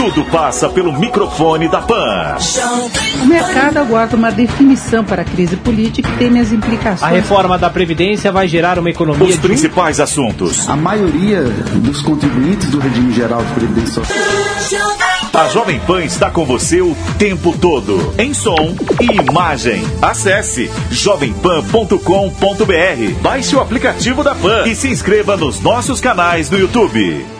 Tudo passa pelo microfone da PAN. O mercado aguarda uma definição para a crise política e teme as implicações. A reforma da Previdência vai gerar uma economia Os de... principais assuntos. A maioria dos contribuintes do regime geral de previdência social. A Jovem Pan está com você o tempo todo, em som e imagem. Acesse jovempan.com.br, baixe o aplicativo da Pan e se inscreva nos nossos canais no YouTube.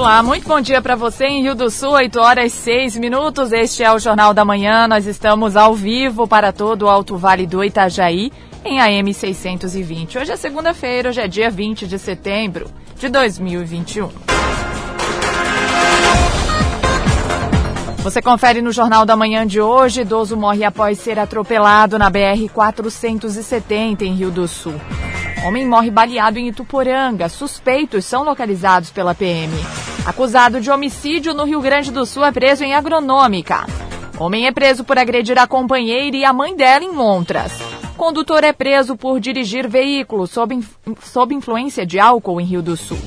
Olá, muito bom dia para você em Rio do Sul, 8 horas 6 minutos. Este é o Jornal da Manhã. Nós estamos ao vivo para todo o Alto Vale do Itajaí em AM 620. Hoje é segunda-feira, hoje é dia 20 de setembro de 2021. Você confere no Jornal da Manhã de hoje: idoso morre após ser atropelado na BR 470 em Rio do Sul. Homem morre baleado em Ituporanga. Suspeitos são localizados pela PM. Acusado de homicídio no Rio Grande do Sul é preso em agronômica. Homem é preso por agredir a companheira e a mãe dela em Montras. Condutor é preso por dirigir veículo sob, sob influência de álcool em Rio do Sul.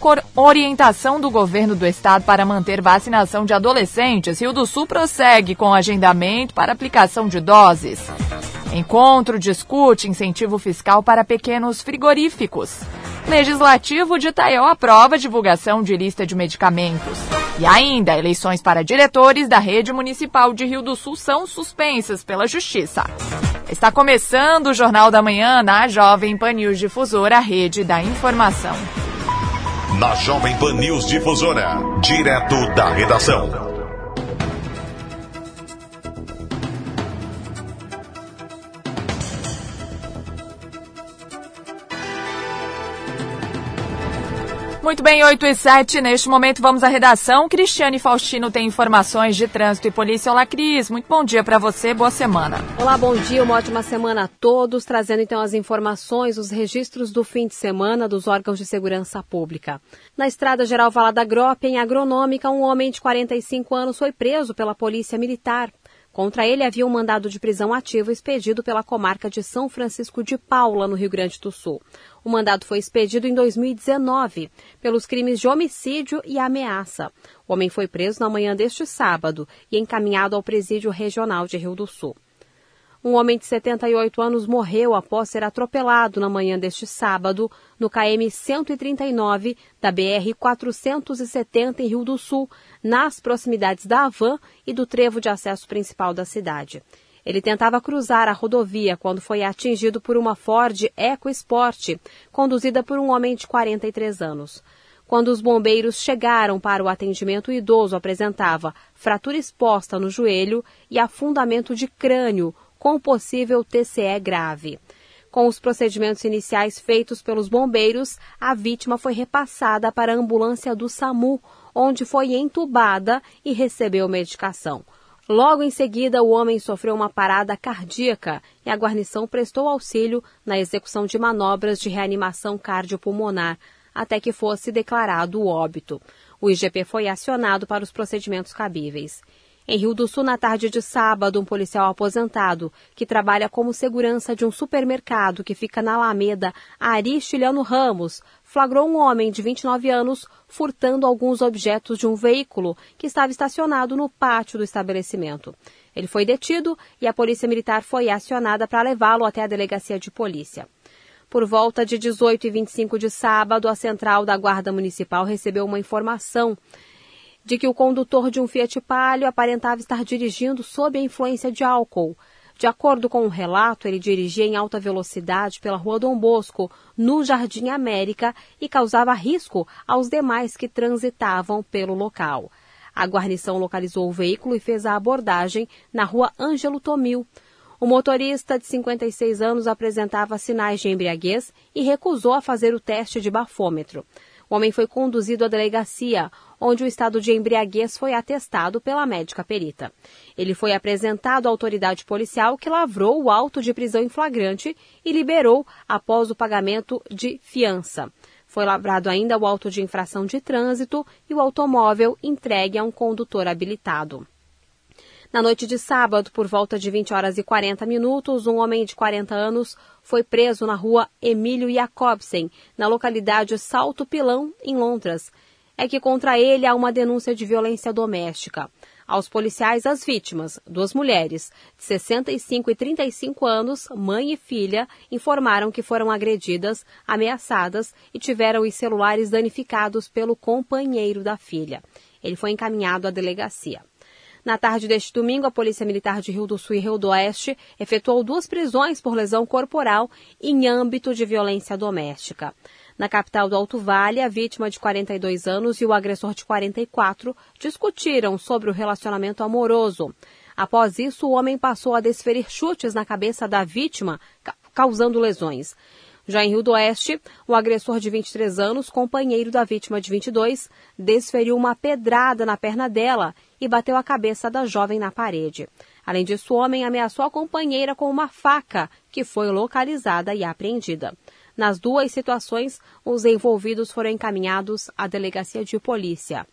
Cor orientação do governo do estado para manter vacinação de adolescentes. Rio do Sul prossegue com agendamento para aplicação de doses. Encontro discute incentivo fiscal para pequenos frigoríficos. Legislativo de Itaió aprova divulgação de lista de medicamentos. E ainda, eleições para diretores da rede municipal de Rio do Sul são suspensas pela Justiça. Está começando o Jornal da Manhã na Jovem Pan News Difusora, rede da informação. Na Jovem Pan News Difusora, direto da redação. Muito bem, 8 e 7. Neste momento vamos à redação. Cristiane Faustino tem informações de trânsito e polícia. Olá, Cris. Muito bom dia para você. Boa semana. Olá, bom dia. Uma ótima semana a todos. Trazendo então as informações, os registros do fim de semana dos órgãos de segurança pública. Na Estrada Geral Valada Grope, em Agronômica, um homem de 45 anos foi preso pela Polícia Militar. Contra ele havia um mandado de prisão ativo expedido pela comarca de São Francisco de Paula, no Rio Grande do Sul. O mandado foi expedido em 2019 pelos crimes de homicídio e ameaça. O homem foi preso na manhã deste sábado e encaminhado ao presídio regional de Rio do Sul. Um homem de 78 anos morreu após ser atropelado na manhã deste sábado no KM 139 da BR 470 em Rio do Sul, nas proximidades da Havan e do trevo de acesso principal da cidade. Ele tentava cruzar a rodovia quando foi atingido por uma Ford EcoSport, conduzida por um homem de 43 anos. Quando os bombeiros chegaram para o atendimento, o idoso apresentava fratura exposta no joelho e afundamento de crânio, com possível TCE grave. Com os procedimentos iniciais feitos pelos bombeiros, a vítima foi repassada para a ambulância do SAMU, onde foi entubada e recebeu medicação. Logo em seguida, o homem sofreu uma parada cardíaca e a guarnição prestou auxílio na execução de manobras de reanimação cardiopulmonar, até que fosse declarado o óbito. O IGP foi acionado para os procedimentos cabíveis. Em Rio do Sul, na tarde de sábado, um policial aposentado, que trabalha como segurança de um supermercado que fica na Alameda Aristiliano Ramos, flagrou um homem de 29 anos furtando alguns objetos de um veículo que estava estacionado no pátio do estabelecimento. Ele foi detido e a Polícia Militar foi acionada para levá-lo até a delegacia de polícia. Por volta de 18 e 25 de sábado, a central da Guarda Municipal recebeu uma informação de que o condutor de um Fiat Palio aparentava estar dirigindo sob a influência de álcool. De acordo com o um relato, ele dirigia em alta velocidade pela Rua Dom Bosco, no Jardim América, e causava risco aos demais que transitavam pelo local. A guarnição localizou o veículo e fez a abordagem na Rua Ângelo Tomil. O motorista de 56 anos apresentava sinais de embriaguez e recusou a fazer o teste de bafômetro. O homem foi conduzido à delegacia, onde o estado de embriaguez foi atestado pela médica perita. Ele foi apresentado à autoridade policial que lavrou o auto de prisão em flagrante e liberou após o pagamento de fiança. Foi lavrado ainda o auto de infração de trânsito e o automóvel entregue a um condutor habilitado. Na noite de sábado, por volta de 20 horas e 40 minutos, um homem de 40 anos foi preso na rua Emílio Jacobsen, na localidade Salto Pilão, em Londres. É que contra ele há uma denúncia de violência doméstica. Aos policiais, as vítimas, duas mulheres, de 65 e 35 anos, mãe e filha, informaram que foram agredidas, ameaçadas e tiveram os celulares danificados pelo companheiro da filha. Ele foi encaminhado à delegacia. Na tarde deste domingo, a Polícia Militar de Rio do Sul e Rio do Oeste efetuou duas prisões por lesão corporal em âmbito de violência doméstica. Na capital do Alto Vale, a vítima de 42 anos e o agressor de 44 discutiram sobre o relacionamento amoroso. Após isso, o homem passou a desferir chutes na cabeça da vítima, causando lesões. Já em Rio do Oeste, o agressor de 23 anos, companheiro da vítima de 22, desferiu uma pedrada na perna dela e bateu a cabeça da jovem na parede. Além disso, o homem ameaçou a companheira com uma faca, que foi localizada e apreendida. Nas duas situações, os envolvidos foram encaminhados à delegacia de polícia.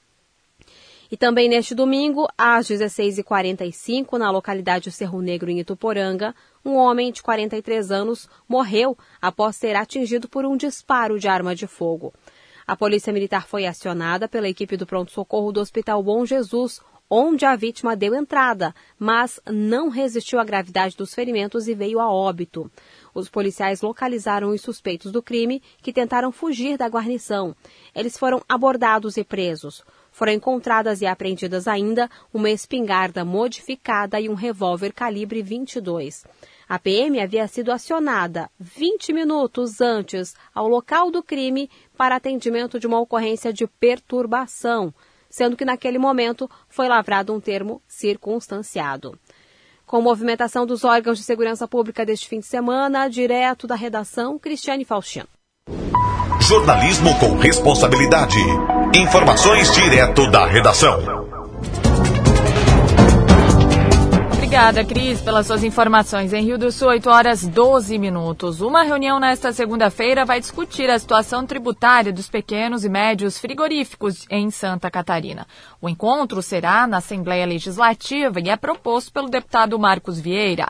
E também neste domingo, às 16h45, na localidade Cerro Negro, em Ituporanga, um homem de 43 anos morreu após ser atingido por um disparo de arma de fogo. A polícia militar foi acionada pela equipe do pronto-socorro do Hospital Bom Jesus, onde a vítima deu entrada, mas não resistiu à gravidade dos ferimentos e veio a óbito. Os policiais localizaram os suspeitos do crime que tentaram fugir da guarnição. Eles foram abordados e presos. Foram encontradas e apreendidas ainda uma espingarda modificada e um revólver calibre 22. A PM havia sido acionada 20 minutos antes ao local do crime para atendimento de uma ocorrência de perturbação, sendo que naquele momento foi lavrado um termo circunstanciado. Com movimentação dos órgãos de segurança pública deste fim de semana, direto da redação, Cristiane Faustino. Jornalismo com responsabilidade. Informações direto da redação. Obrigada, Cris, pelas suas informações. Em Rio do Sul, 8 horas 12 minutos. Uma reunião nesta segunda-feira vai discutir a situação tributária dos pequenos e médios frigoríficos em Santa Catarina. O encontro será na Assembleia Legislativa e é proposto pelo deputado Marcos Vieira.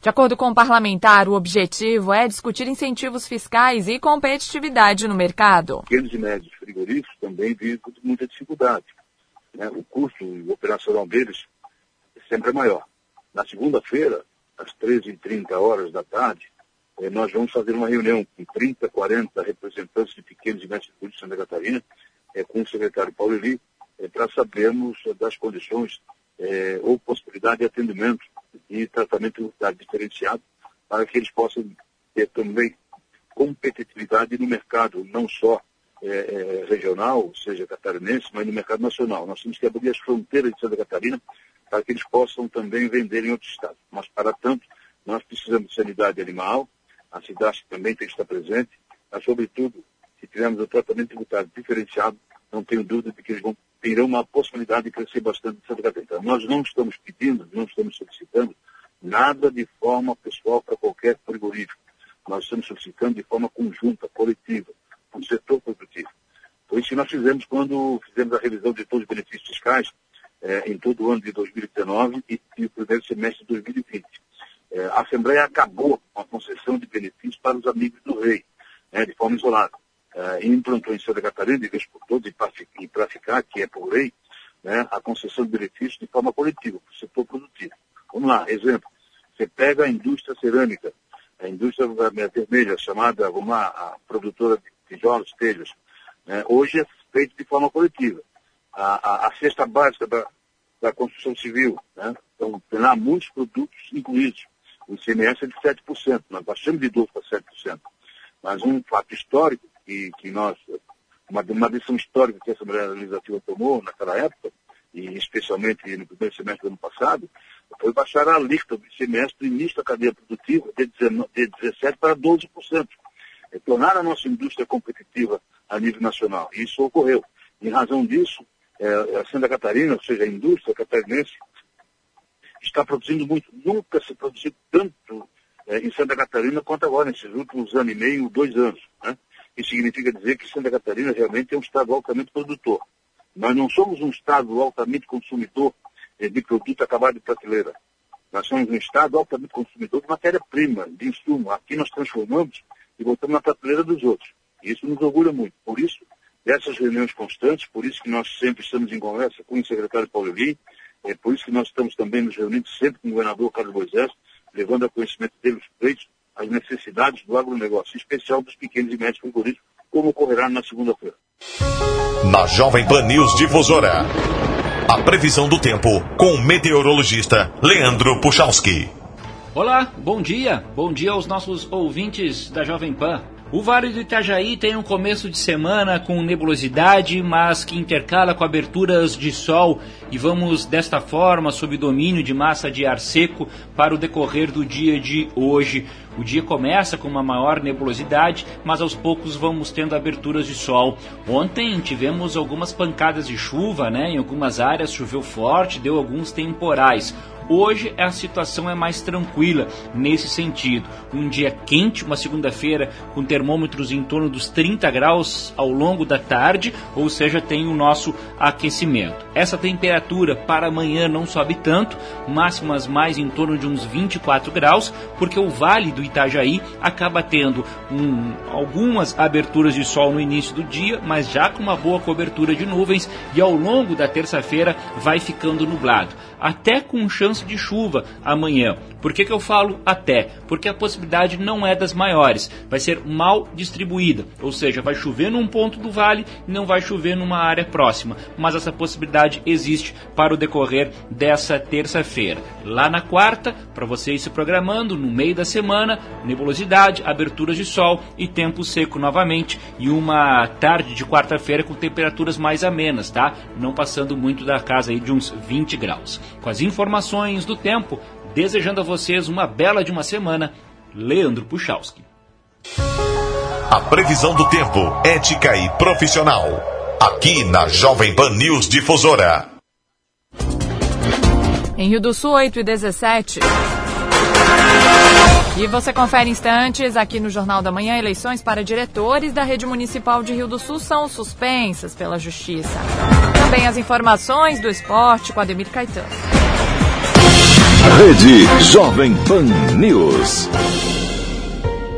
De acordo com o parlamentar, o objetivo é discutir incentivos fiscais e competitividade no mercado. Pequenos e médios frigoríficos também vivem com muita dificuldade. Né? O custo operacional deles sempre é maior. Na segunda-feira, às 13h30 horas da tarde, eh, nós vamos fazer uma reunião com 30, 40 representantes de pequenos e médios de Santa Catarina, eh, com o secretário Paulo Eli, eh, para sabermos das condições ou possibilidade de atendimento e tratamento diferenciado para que eles possam ter também competitividade no mercado, não só é, regional, seja catarinense, mas no mercado nacional. Nós temos que abrir as fronteiras de Santa Catarina para que eles possam também vender em outros estados. Mas, para tanto, nós precisamos de sanidade animal, a cidade também tem que estar presente, mas, sobretudo, se tivermos o tratamento tributário diferenciado, não tenho dúvida de que eles vão terão uma possibilidade de crescer bastante em Santa Catarina. Nós não estamos pedindo, não estamos solicitando nada de forma pessoal para qualquer frigorífico. Nós estamos solicitando de forma conjunta, coletiva, para o setor produtivo. Foi isso que nós fizemos quando fizemos a revisão de todos os benefícios fiscais eh, em todo o ano de 2019 e, e o primeiro semestre de 2020. Eh, a Assembleia acabou com a concessão de benefícios para os amigos do rei, né, de forma isolada uh, implantou em Santa Catarina, de vez por todas, e para ficar, que é por lei, né, a concessão de benefícios de forma coletiva, para o setor produtivo. Vamos lá, exemplo. Você pega a indústria cerâmica, a indústria vermelha, chamada, vamos lá, a produtora de tijolos, telhas. Né, hoje é feito de forma coletiva. A, a, a cesta básica da, da construção civil, né, então tem lá muitos produtos incluídos. O ICMS é de 7%, nós baixamos de 12% para 7%. Mas um fato histórico que, que nós, uma, uma decisão histórica que a Assembleia Legislativa tomou naquela época, e especialmente no primeiro semestre do ano passado, foi baixar a alíquota do ICMS do início da cadeia produtiva de, 19, de 17% para 12%. É tornar a nossa indústria competitiva a nível nacional. Isso ocorreu. Em razão disso, é, a Santa Catarina, ou seja, a indústria catarinense, está produzindo muito. Nunca se produziu tanto é, em Santa Catarina quanto agora, nesses últimos anos e meio, dois anos. Né? Isso significa dizer que Santa Catarina realmente é um estado altamente produtor. Nós não somos um estado altamente consumidor é, de produto acabado de prateleira. Nós somos um estado altamente consumidor de matéria-prima, de insumo. Aqui nós transformamos e botamos na prateleira dos outros. Isso nos orgulha muito. Por isso, dessas reuniões constantes, por isso que nós sempre estamos em conversa com o secretário Paulo Lee, é por isso que nós estamos também nos reunindo sempre com o governador Carlos Moisés, levando a conhecimento dele os pleitos, as necessidades do agronegócio, em especial dos pequenos e médios frigoríficos, como ocorrerá na segunda-feira. Na Jovem Pan News Difusora, a previsão do tempo com o meteorologista Leandro Puchalski. Olá, bom dia. Bom dia aos nossos ouvintes da Jovem Pan. O Vale do Itajaí tem um começo de semana com nebulosidade, mas que intercala com aberturas de sol e vamos desta forma, sob domínio de massa de ar seco, para o decorrer do dia de hoje. O dia começa com uma maior nebulosidade, mas aos poucos vamos tendo aberturas de sol. Ontem tivemos algumas pancadas de chuva, né? Em algumas áreas choveu forte, deu alguns temporais. Hoje a situação é mais tranquila nesse sentido. Um dia quente, uma segunda-feira com termômetros em torno dos 30 graus ao longo da tarde, ou seja, tem o nosso aquecimento. Essa temperatura para amanhã não sobe tanto, máximas mais em torno de uns 24 graus, porque o Vale do Itajaí acaba tendo um, algumas aberturas de sol no início do dia, mas já com uma boa cobertura de nuvens e ao longo da terça-feira vai ficando nublado, até com chance de chuva amanhã. Por que, que eu falo até? Porque a possibilidade não é das maiores, vai ser mal distribuída, ou seja, vai chover num ponto do vale e não vai chover numa área próxima, mas essa possibilidade existe para o decorrer dessa terça-feira. Lá na quarta, para você ir se programando, no meio da semana, nebulosidade, aberturas de sol e tempo seco novamente, e uma tarde de quarta-feira com temperaturas mais amenas, tá? Não passando muito da casa aí de uns 20 graus. Com as informações do tempo, desejando a vocês uma bela de uma semana, Leandro Puchalski. A previsão do tempo, ética e profissional. Aqui na Jovem Pan News Difusora. Em Rio do Sul, 8 e 17. E você confere instantes aqui no Jornal da Manhã. Eleições para diretores da Rede Municipal de Rio do Sul são suspensas pela Justiça. Também as informações do esporte com Ademir Caetano. Rede Jovem Pan News.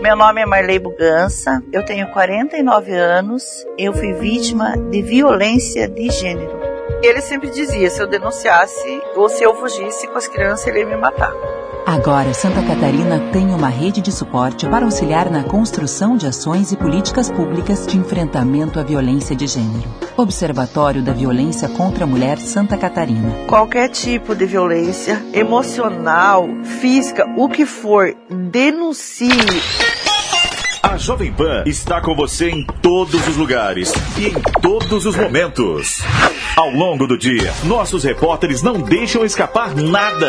Meu nome é Marley Bugança, eu tenho 49 anos, eu fui vítima de violência de gênero. Ele sempre dizia: se eu denunciasse ou se eu fugisse com as crianças, ele ia me matar. Agora, Santa Catarina tem uma rede de suporte para auxiliar na construção de ações e políticas públicas de enfrentamento à violência de gênero. Observatório da Violência contra a Mulher Santa Catarina. Qualquer tipo de violência, emocional, física, o que for, denuncie. A Jovem Pan está com você em todos os lugares e em todos os momentos. Ao longo do dia, nossos repórteres não deixam escapar nada.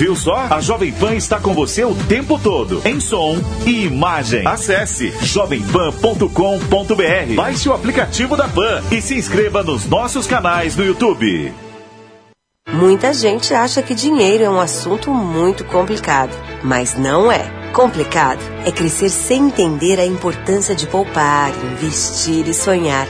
Viu só? A Jovem Pan está com você o tempo todo, em som e imagem. Acesse jovempan.com.br, baixe o aplicativo da Pan e se inscreva nos nossos canais no YouTube. Muita gente acha que dinheiro é um assunto muito complicado, mas não é. Complicado é crescer sem entender a importância de poupar, investir e sonhar.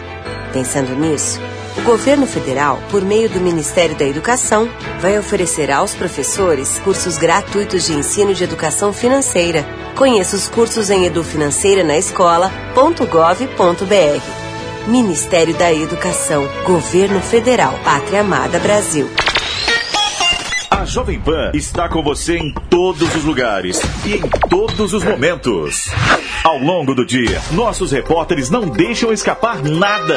Pensando nisso, o governo federal, por meio do Ministério da Educação, vai oferecer aos professores cursos gratuitos de ensino de educação financeira. Conheça os cursos em edufinanceira na escola.gov.br. Ministério da Educação, Governo Federal, Pátria Amada Brasil. A Jovem Pan está com você em todos os lugares e em todos os momentos. Ao longo do dia, nossos repórteres não deixam escapar nada.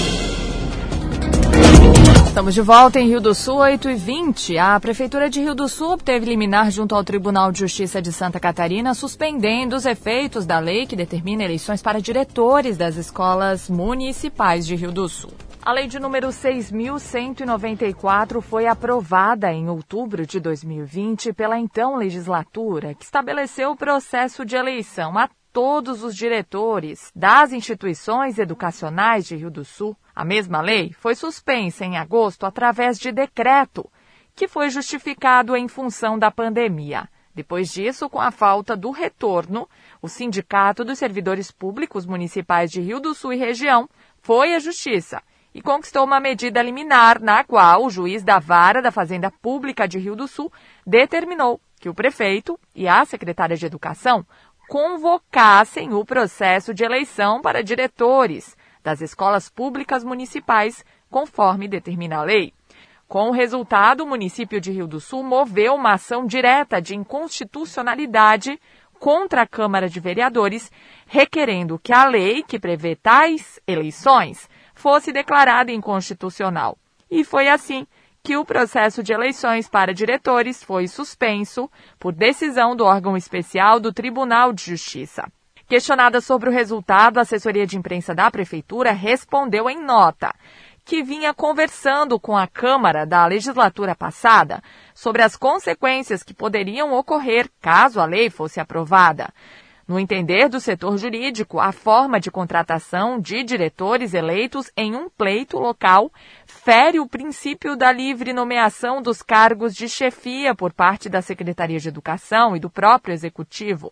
Estamos de volta em Rio do Sul, 8 e 20 A Prefeitura de Rio do Sul obteve liminar junto ao Tribunal de Justiça de Santa Catarina, suspendendo os efeitos da lei que determina eleições para diretores das escolas municipais de Rio do Sul. A lei de número 6.194 foi aprovada em outubro de 2020 pela então legislatura, que estabeleceu o processo de eleição a todos os diretores das instituições educacionais de Rio do Sul. A mesma lei foi suspensa em agosto através de decreto, que foi justificado em função da pandemia. Depois disso, com a falta do retorno, o Sindicato dos Servidores Públicos Municipais de Rio do Sul e região foi à Justiça e conquistou uma medida liminar na qual o juiz da Vara da Fazenda Pública de Rio do Sul determinou que o prefeito e a secretária de Educação convocassem o processo de eleição para diretores das escolas públicas municipais, conforme determina a lei. Com o resultado, o município de Rio do Sul moveu uma ação direta de inconstitucionalidade contra a Câmara de Vereadores, requerendo que a lei que prevê tais eleições fosse declarada inconstitucional. E foi assim que o processo de eleições para diretores foi suspenso por decisão do órgão especial do Tribunal de Justiça. Questionada sobre o resultado, a assessoria de imprensa da Prefeitura respondeu em nota que vinha conversando com a Câmara da legislatura passada sobre as consequências que poderiam ocorrer caso a lei fosse aprovada. No entender do setor jurídico, a forma de contratação de diretores eleitos em um pleito local fere o princípio da livre nomeação dos cargos de chefia por parte da Secretaria de Educação e do próprio Executivo.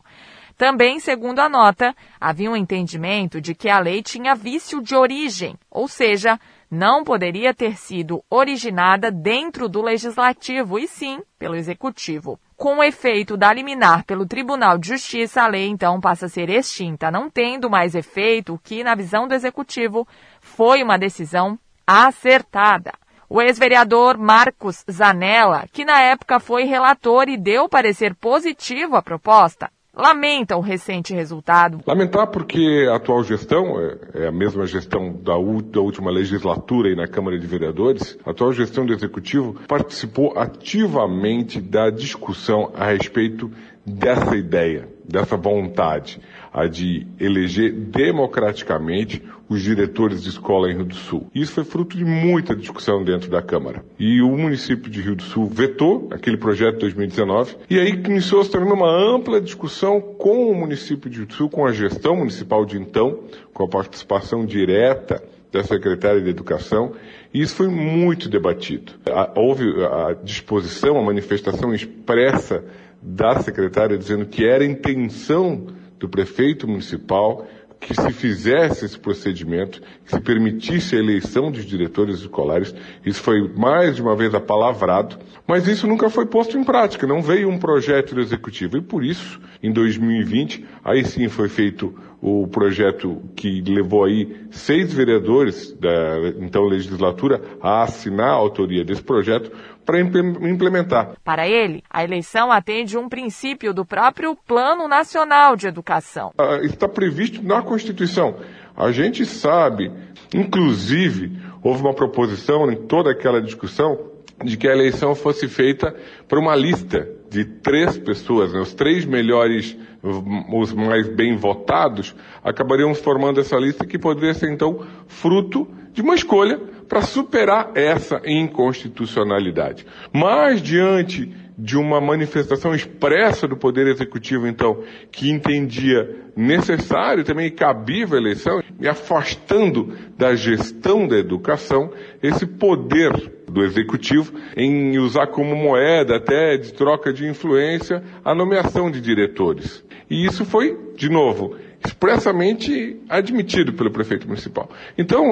Também, segundo a nota, havia um entendimento de que a lei tinha vício de origem, ou seja, não poderia ter sido originada dentro do legislativo e sim pelo executivo. Com o efeito da liminar pelo Tribunal de Justiça, a lei então passa a ser extinta, não tendo mais efeito, o que, na visão do executivo, foi uma decisão acertada. O ex-vereador Marcos Zanella, que na época foi relator e deu parecer positivo à proposta, lamenta o recente resultado. Lamentar porque a atual gestão, é a mesma gestão da, da última legislatura e na Câmara de Vereadores, a atual gestão do Executivo participou ativamente da discussão a respeito dessa ideia, dessa vontade, a de eleger democraticamente os diretores de escola em Rio do Sul. Isso foi fruto de muita discussão dentro da Câmara. E o município de Rio do Sul vetou aquele projeto de 2019 e aí iniciou-se também uma ampla discussão com o município de Rio do Sul, com a gestão municipal de então, com a participação direta da secretária de Educação, e isso foi muito debatido. Houve a disposição, a manifestação expressa da secretária dizendo que era intenção do prefeito municipal que se fizesse esse procedimento, que se permitisse a eleição dos diretores escolares. Isso foi mais de uma vez apalavrado, mas isso nunca foi posto em prática, não veio um projeto do executivo. E por isso, em 2020, aí sim foi feito o projeto que levou aí seis vereadores da então legislatura a assinar a autoria desse projeto para implementar. Para ele, a eleição atende um princípio do próprio Plano Nacional de Educação. Está previsto na Constituição. A gente sabe, inclusive, houve uma proposição em toda aquela discussão de que a eleição fosse feita por uma lista de três pessoas, né? os três melhores, os mais bem votados, acabariam formando essa lista que poderia ser então fruto de uma escolha para superar essa inconstitucionalidade. Mas diante de uma manifestação expressa do Poder Executivo, então, que entendia necessário também cabível a eleição, e afastando da gestão da educação esse poder do Executivo em usar como moeda até de troca de influência a nomeação de diretores. E isso foi, de novo, expressamente admitido pelo prefeito municipal. Então,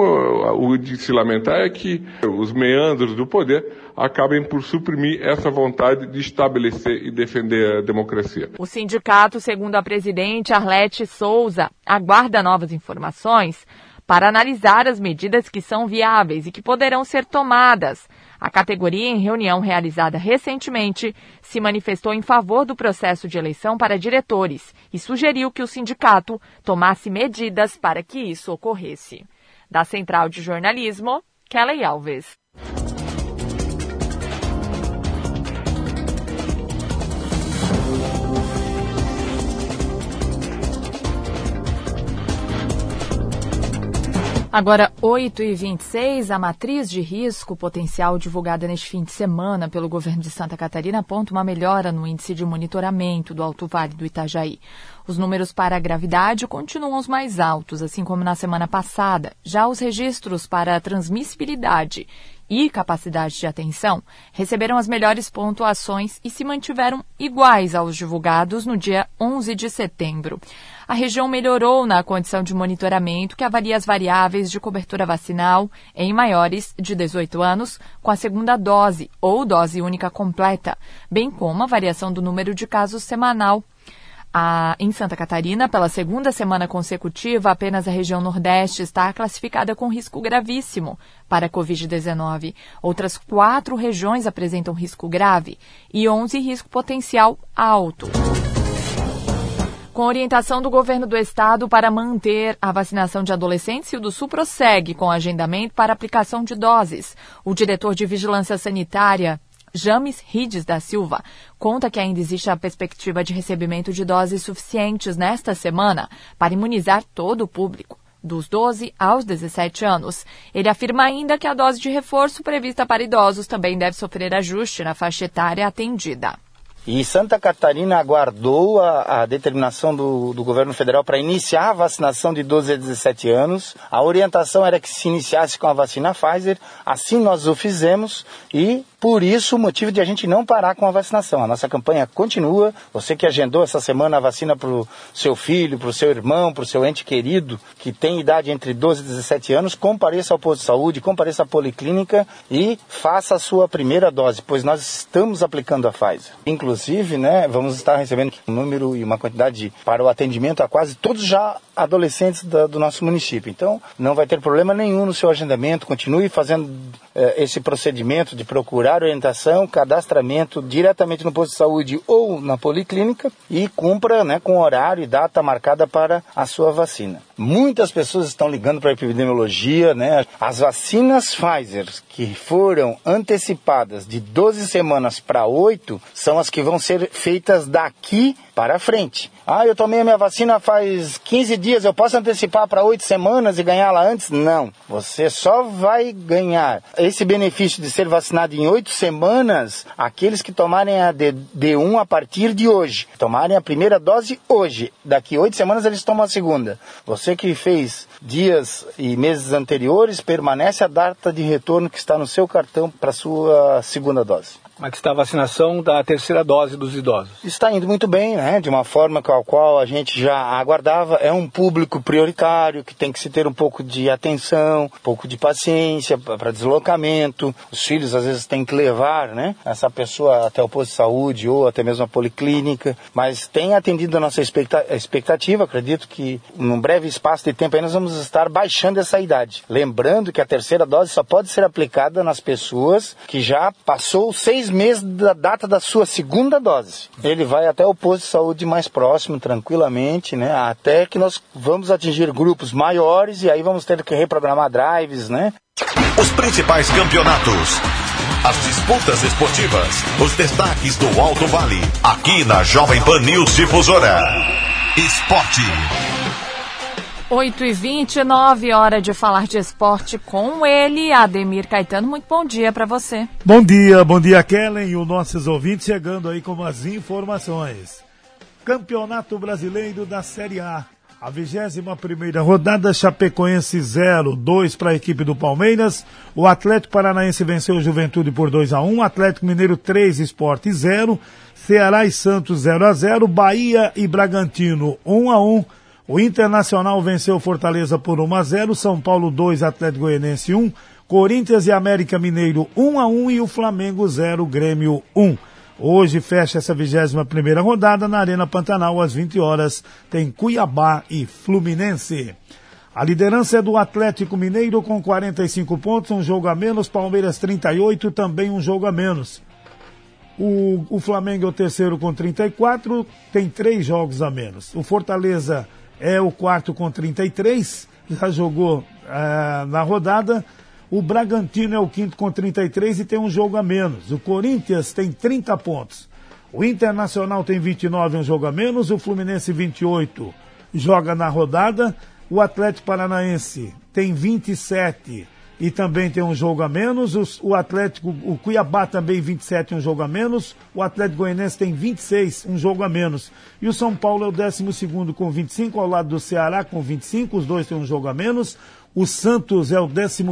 o de se lamentar é que os meandros do poder acabem por suprimir essa vontade de estabelecer e defender a democracia. O sindicato, segundo a presidente Arlete Souza, aguarda novas informações para analisar as medidas que são viáveis e que poderão ser tomadas a categoria, em reunião realizada recentemente, se manifestou em favor do processo de eleição para diretores e sugeriu que o sindicato tomasse medidas para que isso ocorresse. Da Central de Jornalismo, Kelly Alves. Agora, 8 e 26 a matriz de risco potencial divulgada neste fim de semana pelo governo de Santa Catarina aponta uma melhora no índice de monitoramento do Alto Vale do Itajaí. Os números para a gravidade continuam os mais altos, assim como na semana passada. Já os registros para a transmissibilidade e capacidade de atenção receberam as melhores pontuações e se mantiveram iguais aos divulgados no dia 11 de setembro a região melhorou na condição de monitoramento que avalia as variáveis de cobertura vacinal em maiores de 18 anos com a segunda dose ou dose única completa, bem como a variação do número de casos semanal em Santa Catarina, pela segunda semana consecutiva, apenas a região Nordeste está classificada com risco gravíssimo para a Covid-19. Outras quatro regiões apresentam risco grave e 11 risco potencial alto com orientação do governo do estado para manter a vacinação de adolescentes, o do Sul prossegue com agendamento para aplicação de doses. O diretor de Vigilância Sanitária, James Rides da Silva, conta que ainda existe a perspectiva de recebimento de doses suficientes nesta semana para imunizar todo o público dos 12 aos 17 anos. Ele afirma ainda que a dose de reforço prevista para idosos também deve sofrer ajuste na faixa etária atendida. E Santa Catarina aguardou a, a determinação do, do, governo federal para iniciar a vacinação de 12 a 17 anos. A orientação era que se iniciasse com a vacina Pfizer. Assim nós o fizemos e por isso, o motivo de a gente não parar com a vacinação. A nossa campanha continua. Você que agendou essa semana a vacina para o seu filho, para o seu irmão, para o seu ente querido, que tem idade entre 12 e 17 anos, compareça ao posto de saúde, compareça à policlínica e faça a sua primeira dose, pois nós estamos aplicando a Pfizer. Inclusive, né, vamos estar recebendo um número e uma quantidade para o atendimento a quase todos já adolescentes da, do nosso município. Então, não vai ter problema nenhum no seu agendamento. Continue fazendo eh, esse procedimento de procurar orientação, cadastramento diretamente no posto de saúde ou na policlínica e cumpra né, com horário e data marcada para a sua vacina. Muitas pessoas estão ligando para a epidemiologia, né? As vacinas Pfizer que foram antecipadas de 12 semanas para 8 são as que vão ser feitas daqui para frente. Ah, eu tomei a minha vacina faz 15 dias, eu posso antecipar para 8 semanas e ganhá-la antes? Não. Você só vai ganhar esse benefício de ser vacinado em 8 semanas aqueles que tomarem a D1 a partir de hoje. Tomarem a primeira dose hoje. Daqui 8 semanas eles tomam a segunda. Você que fez dias e meses anteriores, permanece a data de retorno que está no seu cartão para sua segunda dose. Como é que está a vacinação da terceira dose dos idosos? Está indo muito bem, né? De uma forma com a qual a gente já aguardava. É um público prioritário que tem que se ter um pouco de atenção, um pouco de paciência para deslocamento. Os filhos às vezes têm que levar, né? Essa pessoa até o posto de saúde ou até mesmo a policlínica. Mas tem atendido a nossa expectativa. Acredito que num breve espaço de tempo aí nós vamos estar baixando essa idade. Lembrando que a terceira dose só pode ser aplicada nas pessoas que já passou seis seis meses da data da sua segunda dose. Ele vai até o posto de saúde mais próximo, tranquilamente, né? Até que nós vamos atingir grupos maiores e aí vamos ter que reprogramar drives, né? Os principais campeonatos. As disputas esportivas, os destaques do Alto Vale, aqui na Jovem Pan News Difusora. Esporte. 8 e 29 hora de falar de esporte com ele, Ademir Caetano. Muito bom dia para você. Bom dia, bom dia, Kellen e os nossos ouvintes chegando aí com as informações. Campeonato Brasileiro da Série A. A 21 primeira rodada, Chapecoense 0, 2 para a equipe do Palmeiras. O Atlético Paranaense venceu o Juventude por 2 a 1 Atlético Mineiro 3, Esporte 0. Ceará e Santos 0 a 0 Bahia e Bragantino 1 a 1 o Internacional venceu Fortaleza por 1 a 0, São Paulo 2, Atlético Goianense 1, Corinthians e América Mineiro 1 a 1 e o Flamengo 0, Grêmio 1. Hoje fecha essa 21 primeira rodada na Arena Pantanal às 20 horas tem Cuiabá e Fluminense. A liderança é do Atlético Mineiro com 45 pontos, um jogo a menos, Palmeiras 38, também um jogo a menos. O, o Flamengo é o terceiro com 34, tem três jogos a menos. O Fortaleza é o quarto com 33, já jogou uh, na rodada. O Bragantino é o quinto com 33 e tem um jogo a menos. O Corinthians tem 30 pontos. O Internacional tem 29, um jogo a menos. O Fluminense 28 joga na rodada. O Atlético Paranaense tem 27 e também tem um jogo a menos. Os, o Atlético, o Cuiabá também 27, um jogo a menos. O Atlético Goianense tem 26, um jogo a menos. E o São Paulo é o 12 com 25, ao lado do Ceará com 25, os dois têm um jogo a menos. O Santos é o 14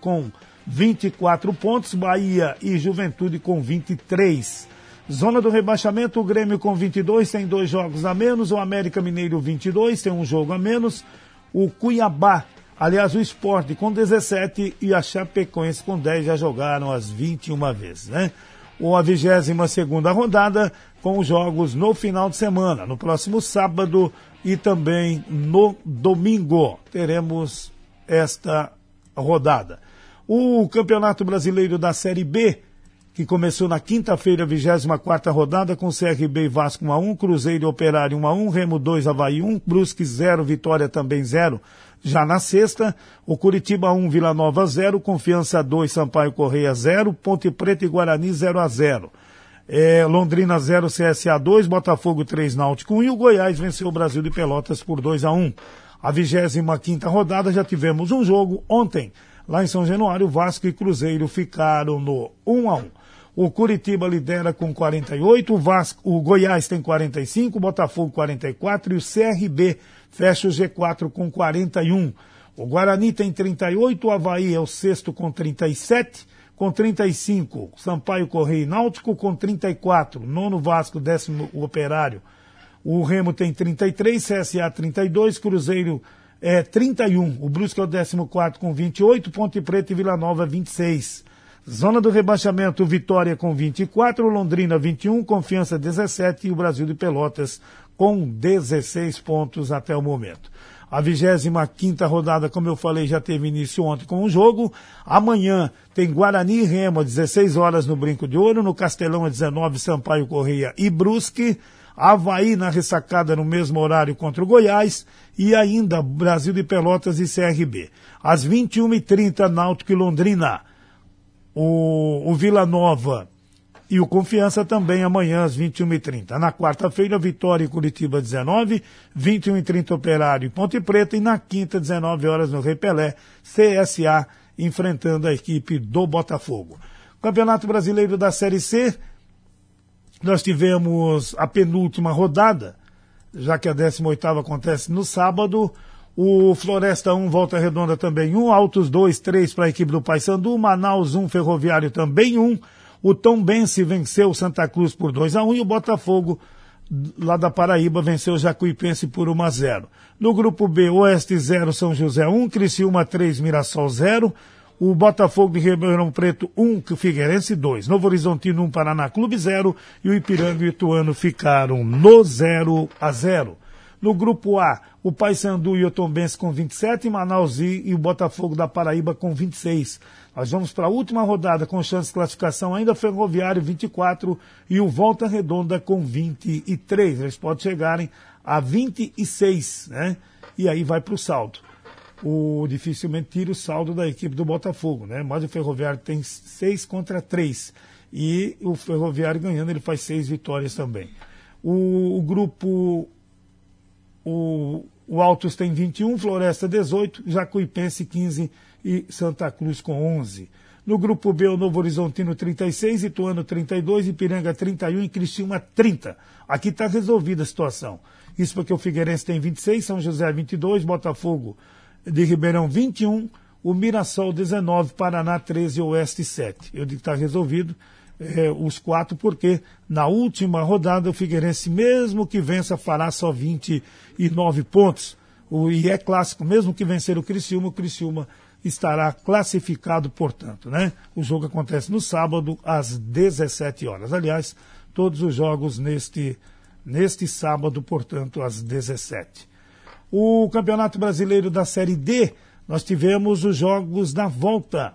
com 24 pontos, Bahia e Juventude com 23. Zona do rebaixamento, o Grêmio com 22 tem dois jogos a menos, o América Mineiro 22 tem um jogo a menos, o Cuiabá Aliás, o esporte com 17 e a Chapecoense com 10 já jogaram as 21 vezes, né? Ou a 22 rodada com os jogos no final de semana, no próximo sábado e também no domingo. Teremos esta rodada. O Campeonato Brasileiro da Série B, que começou na quinta-feira, 24 rodada, com CRB e Vasco 1 a 1, Cruzeiro e Operário 1 a 1, Remo 2, Havaí 1, Brusque 0, Vitória também 0. Já na sexta, o Curitiba 1, Vila Nova 0, Confiança 2, Sampaio Correia 0, Ponte Preta e Guarani 0 a 0. É, Londrina 0, CSA 2, Botafogo 3, Náutico 1 e o Goiás venceu o Brasil de Pelotas por 2 a 1. A 25 rodada já tivemos um jogo ontem. Lá em São Januário, Vasco e Cruzeiro ficaram no 1 a 1. O Curitiba lidera com 48, o Vasco, o Goiás tem 45, o Botafogo 44 e o CRB fecha o G4 com 41. O Guarani tem 38, o Havaí é o sexto com 37, com 35, Sampaio Correia e Náutico com 34, nono Vasco, décimo o Operário. O Remo tem 33, CSA 32, Cruzeiro é 31, o Brusque é o 14 com 28, Ponte Preta e Vila Nova 26. Zona do rebaixamento, Vitória com 24, Londrina 21, Confiança 17 e o Brasil de Pelotas com 16 pontos até o momento. A 25 rodada, como eu falei, já teve início ontem com um jogo. Amanhã tem Guarani e Remo, às 16 horas no Brinco de Ouro. No Castelão, às 19, Sampaio Correia e Brusque. Havaí na ressacada no mesmo horário contra o Goiás. E ainda Brasil de Pelotas e CRB. Às 21h30, Náutico e Londrina. O, o Vila Nova e o Confiança também amanhã às 21h30. Na quarta-feira, Vitória e Curitiba 19, 21h30 Operário e Ponte Preta e na quinta, 19 horas no Rei Pelé, CSA enfrentando a equipe do Botafogo. Campeonato Brasileiro da Série C, nós tivemos a penúltima rodada, já que a 18ª acontece no sábado, o Floresta 1, Volta Redonda também 1, Altos 2, 3 para a equipe do Paysandu, Manaus 1, Ferroviário também 1, o Tom Bense venceu o Santa Cruz por 2 a 1 e o Botafogo, lá da Paraíba, venceu o Jacuipense por 1 a 0. No grupo B, Oeste 0, São José 1, Criciúma 3, Mirassol 0, o Botafogo de Ribeirão Preto 1, Figueirense 2, Novo Horizontino 1, Paraná Clube 0 e o Ipiranga e o Ituano ficaram no 0 a 0. No grupo A, o Paysandu e o Tombense com 27, Manaus e o Botafogo da Paraíba com 26. Nós vamos para a última rodada com chance de classificação ainda Ferroviário 24 e o Volta Redonda com 23. Eles podem chegarem a 26, né? E aí vai para o saldo. O dificilmente tira o saldo da equipe do Botafogo, né? Mas o Ferroviário tem 6 contra 3. E o Ferroviário ganhando, ele faz seis vitórias também. O, o grupo o O Altos tem 21, Floresta 18, Jacuipense 15 e Santa Cruz com 11. No grupo B, o Novo Horizontino 36, Ituano 32, Ipiranga 31 e Criciúma 30. Aqui está resolvida a situação. Isso porque o Figueirense tem 26, São José 22, Botafogo de Ribeirão 21, o Mirassol 19, Paraná 13 Oeste 7. Eu digo que está resolvido é, os quatro, porque na última rodada o Figueirense, mesmo que vença, fará só 29 pontos. O, e é clássico, mesmo que vencer o Criciúma, o Criciúma estará classificado, portanto, né? O jogo acontece no sábado às 17 horas. Aliás, todos os jogos neste neste sábado, portanto, às 17. O Campeonato Brasileiro da Série D, nós tivemos os jogos da volta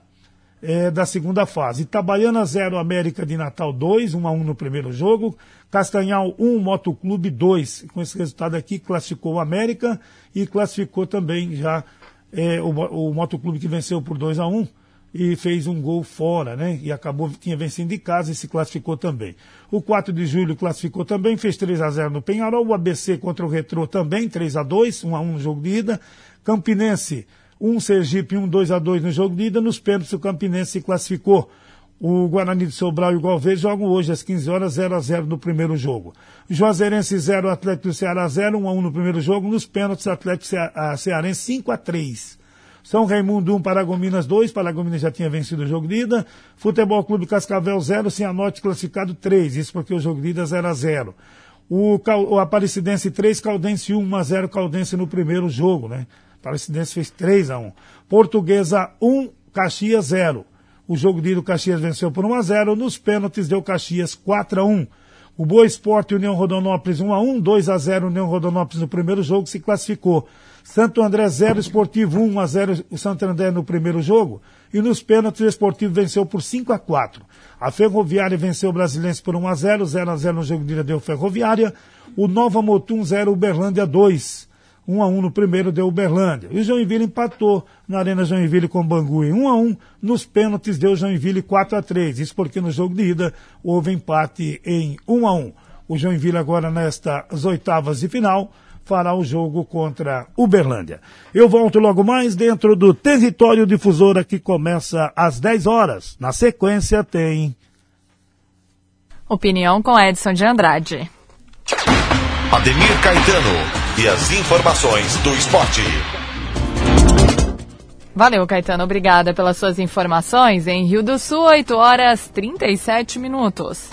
é, da segunda fase. Itabaiana 0, América de Natal 2, 1 a 1 no primeiro jogo. Castanhal 1, Motoclube 2. Com esse resultado aqui, classificou o América e classificou também já é, o, o Motoclube que venceu por 2 a 1 e fez um gol fora, né? E acabou, tinha vencido de casa e se classificou também. O 4 de julho classificou também, fez 3 a 0 no Penharol. O ABC contra o Retrô também, 3 a 2 1 a 1 no jogo de ida. Campinense, 1 Sergipe, 1 2 a 2 no jogo de ida. Nos pênaltis, o Campinense se classificou. O Guarani de Sobral e o Galvez jogam hoje às 15 horas 0 a 0 no primeiro jogo. Juazeirense 0, Atlético do Ceará 0, 1 a 1 no primeiro jogo. Nos pênaltis, Atlético Cearense 5 a 3 são Raimundo 1, Paragominas 2, Paragominas já tinha vencido o jogo de ida. Futebol Clube Cascavel 0, Cianorte classificado 3, isso porque o jogo de ida 0 a 0. O, o Aparecidense 3, Caldense 1, 1 a 0, Caldense no primeiro jogo, né? Aparecidense fez 3 a 1. Portuguesa 1, Caxias 0. O jogo de ida o Caxias venceu por 1 a 0, nos pênaltis deu Caxias 4 a 1. O Boa Esporte União Rodonópolis 1 a 1, 2 a 0 União Rodonópolis no primeiro jogo se classificou. Santo André 0, Esportivo 1 a 0 o Santo André no primeiro jogo. E nos pênaltis o Esportivo venceu por 5 a 4. A Ferroviária venceu o Brasilense por 1 a 0, 0 a 0 no jogo de ida deu Ferroviária. O Nova Motum 0, Uberlândia 2. 1 a 1 no primeiro deu Uberlândia. E o Joinville empatou na Arena Joinville com o Bangu em 1 a 1. Nos pênaltis deu Joinville 4 a 3. Isso porque no jogo de ida houve empate em 1 a 1. O Joinville agora nestas oitavas de final fará o jogo contra Uberlândia. Eu volto logo mais dentro do Território Difusora que começa às 10 horas. Na sequência tem. Opinião com Edson de Andrade. Ademir Caetano e as informações do esporte. Valeu, Caetano. Obrigada pelas suas informações. Em Rio do Sul, 8 horas 37 minutos.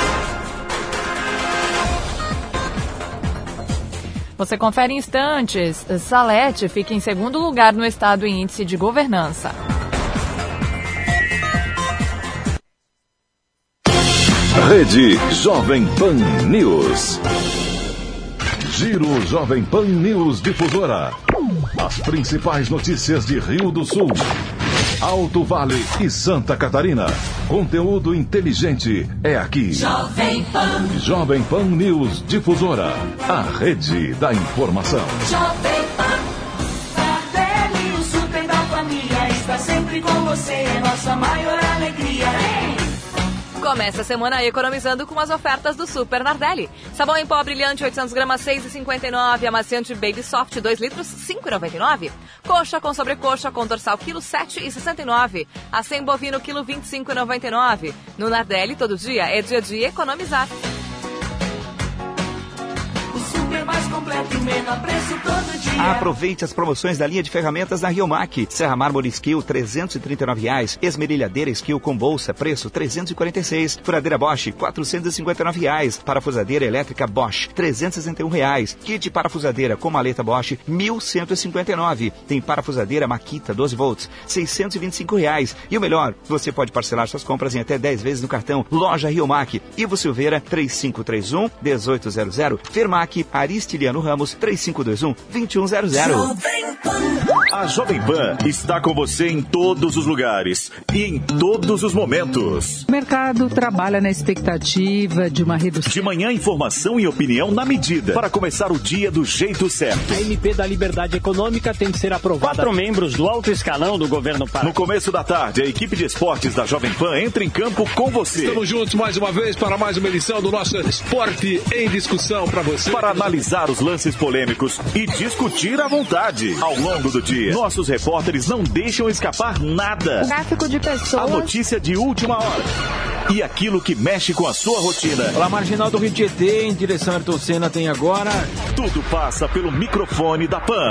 Você confere em instantes. Salete fica em segundo lugar no estado em índice de governança. Rede Jovem Pan News. Giro Jovem Pan News Difusora. As principais notícias de Rio do Sul. Alto Vale e Santa Catarina. Conteúdo inteligente é aqui. Jovem Pan. Jovem Pan News Difusora. A rede da informação. Jovem Pan. Tardelli, o super da família, está sempre com você. É nossa maior! Começa a semana economizando com as ofertas do Super Nardelli. Sabão em pó brilhante 800 gramas 6,59. Amaciante Baby Soft 2 litros 5,99. Coxa com sobrecoxa com dorsal quilo 7,69. Acém bovino quilo 25,99. No Nardelli todo dia é dia de economizar. Completo menor preço todo dia. Aproveite as promoções da linha de ferramentas da Riomac. Serra Mármore Skill, 339 reais. Esmerilhadeira Skill com bolsa, preço 346. Furadeira Bosch, 459 reais. Parafusadeira elétrica Bosch, 361 reais. Kit parafusadeira com maleta Bosch, 1159. Tem parafusadeira Makita 12 volts, 625 reais. E o melhor, você pode parcelar suas compras em até 10 vezes no cartão Loja Riomac. Ivo Silveira, 3531 1800. Firmac, Aristiliano Ramos, 3521-2100. A Jovem Pan está com você em todos os lugares e em todos os momentos. O mercado trabalha na expectativa de uma redução. De manhã, informação e opinião na medida para começar o dia do jeito certo. A MP da Liberdade Econômica tem que ser aprovada. Quatro membros do alto escalão do governo Pará. No começo da tarde, a equipe de esportes da Jovem Pan entra em campo com você. Estamos juntos mais uma vez para mais uma edição do nosso Esporte em Discussão para você. Para analisar os lances polêmicos e discutir à vontade. Ao longo do dia, nossos repórteres não deixam escapar nada. Tráfico de pessoas. A notícia de última hora. E aquilo que mexe com a sua rotina. Pela marginal do Rio Tietê, em direção a Ayrton Senna, tem agora. Tudo passa pelo microfone da Pan.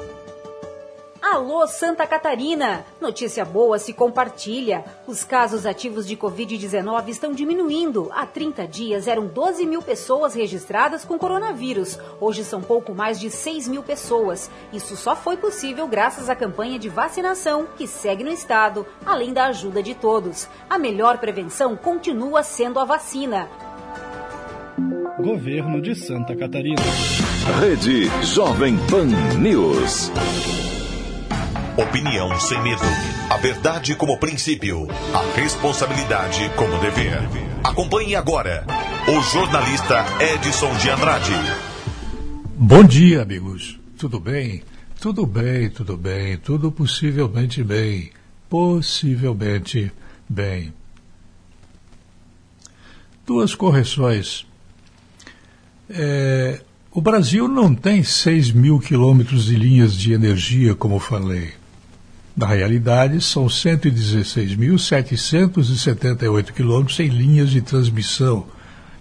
Alô Santa Catarina! Notícia boa se compartilha. Os casos ativos de Covid-19 estão diminuindo. Há 30 dias eram 12 mil pessoas registradas com coronavírus. Hoje são pouco mais de 6 mil pessoas. Isso só foi possível graças à campanha de vacinação que segue no estado, além da ajuda de todos. A melhor prevenção continua sendo a vacina. Governo de Santa Catarina. Rede Jovem Pan News. Opinião sem medo. A verdade como princípio. A responsabilidade como dever. Acompanhe agora o jornalista Edson de Andrade. Bom dia, amigos. Tudo bem? Tudo bem, tudo bem, tudo possivelmente bem. Possivelmente bem. Duas correções. É, o Brasil não tem 6 mil quilômetros de linhas de energia, como falei. Na realidade, são 116.778 quilômetros em linhas de transmissão,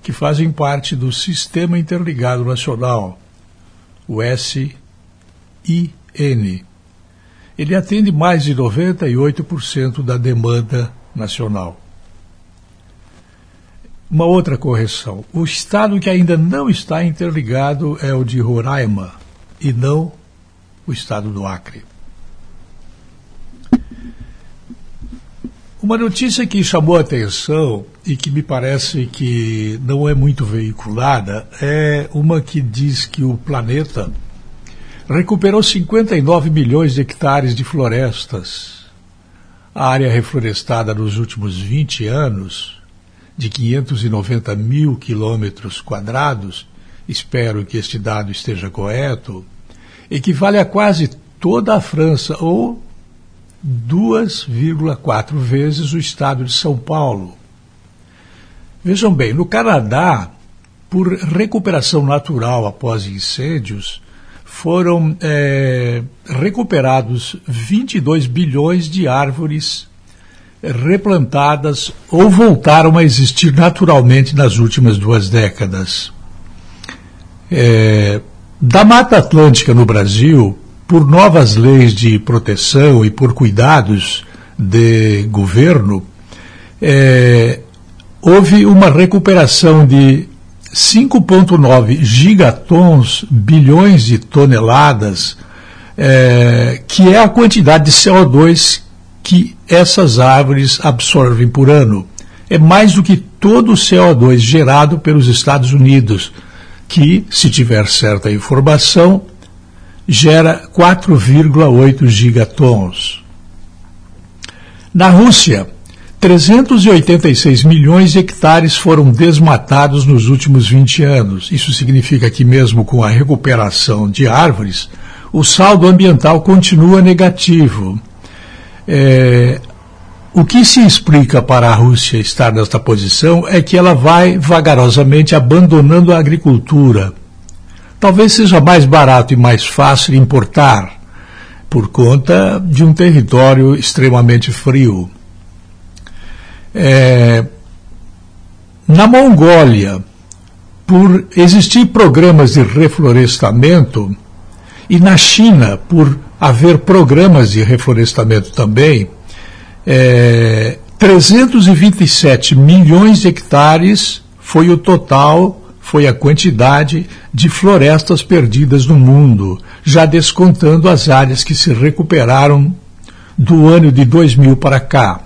que fazem parte do Sistema Interligado Nacional, o SIN. Ele atende mais de 98% da demanda nacional. Uma outra correção: o estado que ainda não está interligado é o de Roraima e não o estado do Acre. Uma notícia que chamou a atenção e que me parece que não é muito veiculada é uma que diz que o planeta recuperou 59 milhões de hectares de florestas. A área reflorestada nos últimos 20 anos, de 590 mil quilômetros quadrados, espero que este dado esteja correto, equivale a quase toda a França, ou 2,4 vezes o estado de São Paulo. Vejam bem, no Canadá, por recuperação natural após incêndios, foram é, recuperados 22 bilhões de árvores replantadas ou voltaram a existir naturalmente nas últimas duas décadas. É, da Mata Atlântica no Brasil, por novas leis de proteção e por cuidados de governo, é, houve uma recuperação de 5,9 gigatons, bilhões de toneladas, é, que é a quantidade de CO2 que essas árvores absorvem por ano. É mais do que todo o CO2 gerado pelos Estados Unidos, que, se tiver certa informação, gera 4,8 gigatons. Na Rússia, 386 milhões de hectares foram desmatados nos últimos 20 anos. Isso significa que, mesmo com a recuperação de árvores, o saldo ambiental continua negativo. É, o que se explica para a Rússia estar nesta posição é que ela vai vagarosamente abandonando a agricultura talvez seja mais barato e mais fácil importar, por conta de um território extremamente frio. É, na Mongólia, por existir programas de reflorestamento, e na China, por haver programas de reflorestamento também, é, 327 milhões de hectares foi o total foi a quantidade de florestas perdidas no mundo, já descontando as áreas que se recuperaram do ano de 2000 para cá.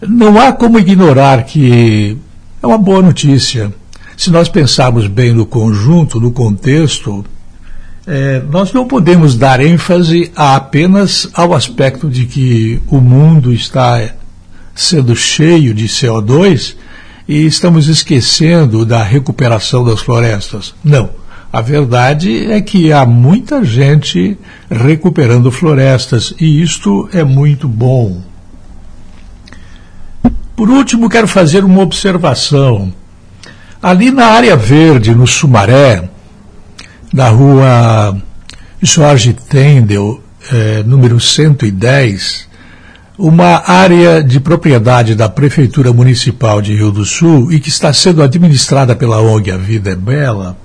Não há como ignorar que é uma boa notícia. Se nós pensarmos bem no conjunto, no contexto, é, nós não podemos dar ênfase apenas ao aspecto de que o mundo está sendo cheio de CO2 e estamos esquecendo da recuperação das florestas. Não. A verdade é que há muita gente recuperando florestas e isto é muito bom. Por último, quero fazer uma observação. Ali na área verde, no Sumaré, na rua Jorge Tendel, eh, número 110, uma área de propriedade da Prefeitura Municipal de Rio do Sul e que está sendo administrada pela ONG A Vida é Bela,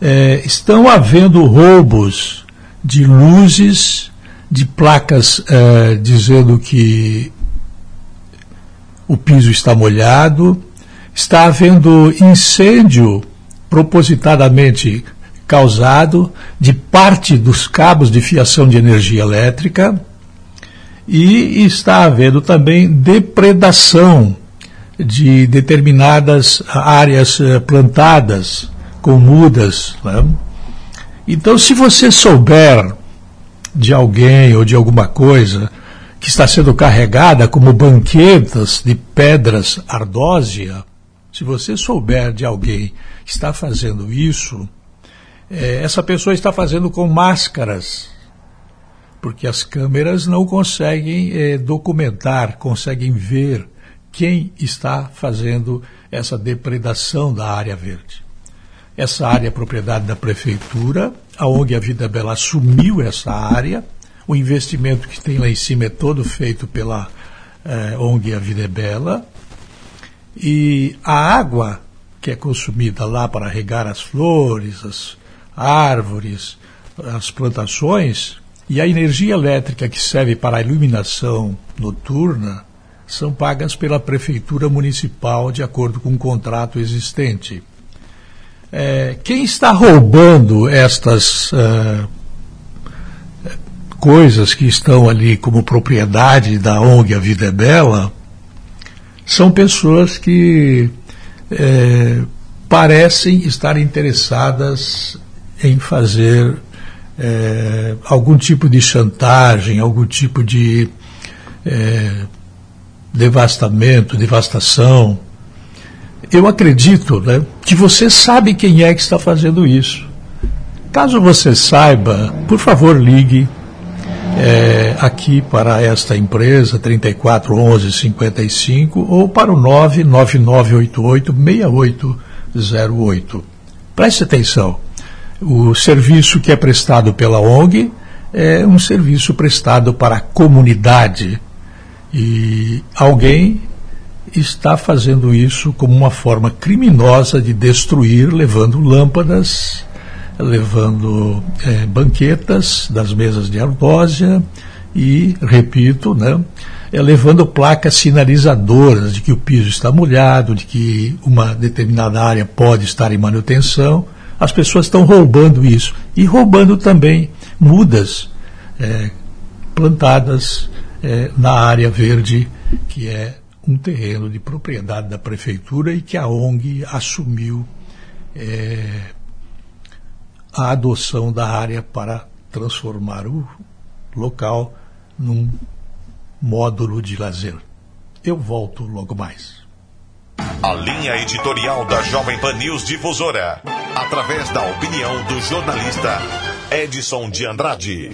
é, estão havendo roubos de luzes, de placas é, dizendo que o piso está molhado, está havendo incêndio propositadamente causado de parte dos cabos de fiação de energia elétrica e está havendo também depredação de determinadas áreas eh, plantadas com mudas. Né? Então, se você souber de alguém ou de alguma coisa que está sendo carregada como banquetas de pedras ardósia, se você souber de alguém que está fazendo isso, é, essa pessoa está fazendo com máscaras porque as câmeras não conseguem eh, documentar, conseguem ver quem está fazendo essa depredação da área verde. Essa área é propriedade da prefeitura, a ONG A Vida Bela assumiu essa área, o investimento que tem lá em cima é todo feito pela eh, ONG A Vida Bela, e a água que é consumida lá para regar as flores, as árvores, as plantações, e a energia elétrica que serve para a iluminação noturna são pagas pela Prefeitura Municipal de acordo com o um contrato existente. É, quem está roubando estas uh, coisas que estão ali como propriedade da ONG A Vida é Bela são pessoas que é, parecem estar interessadas em fazer é, algum tipo de chantagem, algum tipo de é, devastamento, devastação. Eu acredito né, que você sabe quem é que está fazendo isso. Caso você saiba, por favor, ligue é, aqui para esta empresa 3411 55 ou para o 99988 6808. Preste atenção. O serviço que é prestado pela ONG é um serviço prestado para a comunidade. E alguém está fazendo isso como uma forma criminosa de destruir, levando lâmpadas, levando é, banquetas das mesas de ardósia e, repito, né, é, levando placas sinalizadoras de que o piso está molhado, de que uma determinada área pode estar em manutenção as pessoas estão roubando isso. E roubando também mudas é, plantadas é, na área verde, que é um terreno de propriedade da prefeitura e que a ONG assumiu é, a adoção da área para transformar o local num módulo de lazer. Eu volto logo mais. A linha editorial da Jovem Pan News Difusora, através da opinião do jornalista Edson de Andrade.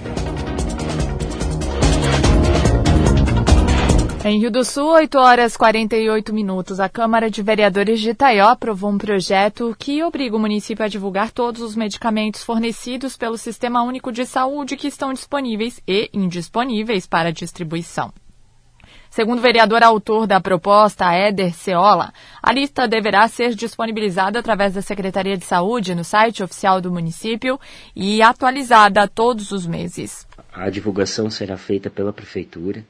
Em Rio do Sul, 8 horas 48 minutos, a Câmara de Vereadores de Itaió aprovou um projeto que obriga o município a divulgar todos os medicamentos fornecidos pelo Sistema Único de Saúde que estão disponíveis e indisponíveis para distribuição. Segundo o vereador autor da proposta, Éder Ceola, a lista deverá ser disponibilizada através da Secretaria de Saúde no site oficial do município e atualizada todos os meses. A divulgação será feita pela Prefeitura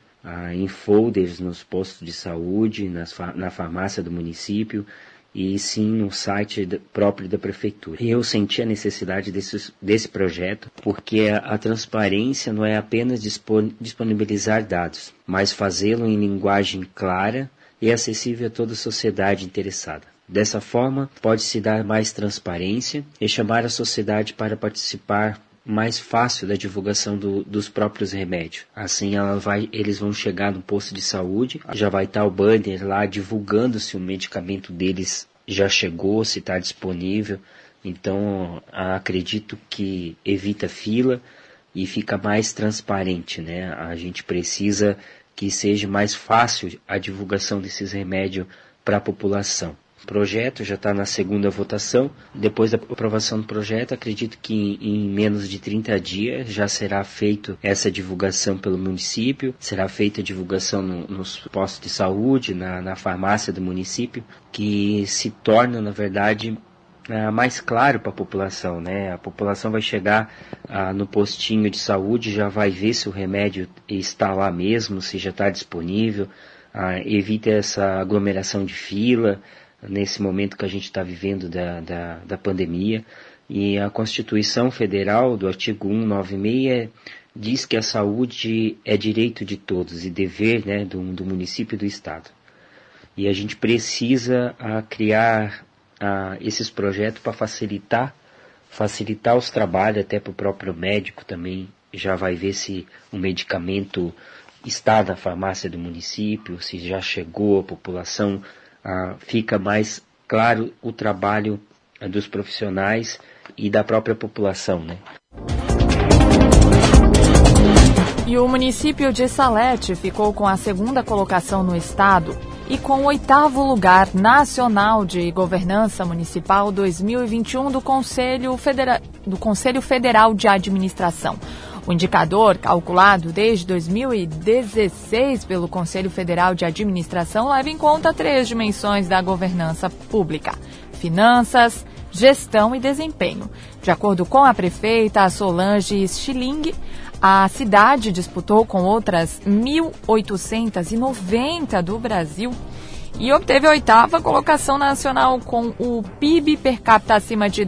em folders nos postos de saúde, na farmácia do município, e sim no site próprio da prefeitura. Eu senti a necessidade desse, desse projeto porque a, a transparência não é apenas disponibilizar dados, mas fazê-lo em linguagem clara e acessível a toda a sociedade interessada. Dessa forma, pode-se dar mais transparência e chamar a sociedade para participar mais fácil da divulgação do, dos próprios remédios. Assim, ela vai, eles vão chegar no posto de saúde, já vai estar o banner lá divulgando se o medicamento deles já chegou, se está disponível. Então, acredito que evita fila e fica mais transparente, né? A gente precisa que seja mais fácil a divulgação desses remédios para a população. Projeto já está na segunda votação. Depois da aprovação do projeto, acredito que em menos de 30 dias já será feito essa divulgação pelo município, será feita a divulgação no, nos postos de saúde, na, na farmácia do município, que se torna, na verdade, é, mais claro para a população, né? A população vai chegar ah, no postinho de saúde, já vai ver se o remédio está lá mesmo, se já está disponível, ah, evita essa aglomeração de fila nesse momento que a gente está vivendo da, da, da pandemia. E a Constituição Federal, do artigo 196, diz que a saúde é direito de todos e dever né, do, do município e do Estado. E a gente precisa ah, criar ah, esses projetos para facilitar, facilitar os trabalhos até para o próprio médico também. Já vai ver se o medicamento está na farmácia do município, se já chegou à população, ah, fica mais claro o trabalho ah, dos profissionais e da própria população, né? E o município de Salete ficou com a segunda colocação no estado e com o oitavo lugar nacional de governança municipal 2021 do Conselho, Federa do Conselho Federal de Administração. O indicador, calculado desde 2016 pelo Conselho Federal de Administração, leva em conta três dimensões da governança pública: finanças, gestão e desempenho. De acordo com a prefeita Solange Schilling, a cidade disputou com outras 1.890 do Brasil e obteve a oitava colocação nacional com o PIB per capita acima de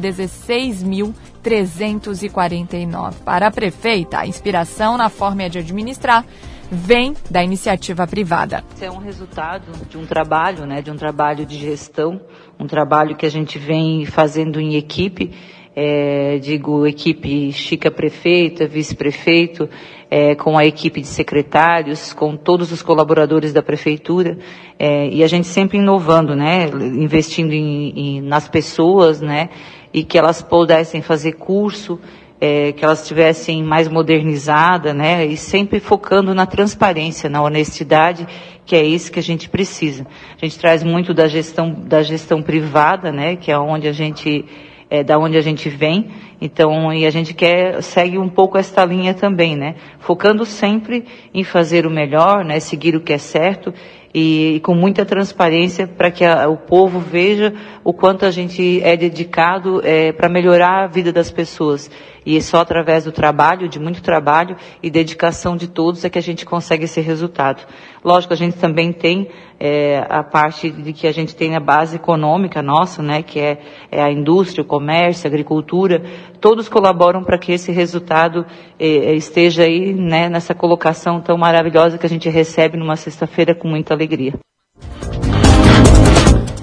16.349. Para a prefeita, a inspiração na forma de administrar vem da iniciativa privada. Isso é um resultado de um trabalho, né, de um trabalho de gestão, um trabalho que a gente vem fazendo em equipe é, digo equipe Chica prefeita, vice-prefeito, é, com a equipe de secretários, com todos os colaboradores da prefeitura, é, e a gente sempre inovando, né, investindo em, em, nas pessoas, né, e que elas pudessem fazer curso, é, que elas estivessem mais modernizadas, né, e sempre focando na transparência, na honestidade, que é isso que a gente precisa. A gente traz muito da gestão, da gestão privada, né, que é onde a gente é, da onde a gente vem. Então, e a gente quer segue um pouco esta linha também, né? Focando sempre em fazer o melhor, né? Seguir o que é certo e, e com muita transparência para que a, o povo veja o quanto a gente é dedicado é, para melhorar a vida das pessoas. E só através do trabalho, de muito trabalho e dedicação de todos é que a gente consegue esse resultado. Lógico, a gente também tem é, a parte de que a gente tem a base econômica nossa, né, que é, é a indústria, o comércio, a agricultura. Todos colaboram para que esse resultado é, esteja aí, né, nessa colocação tão maravilhosa que a gente recebe numa sexta-feira com muita alegria.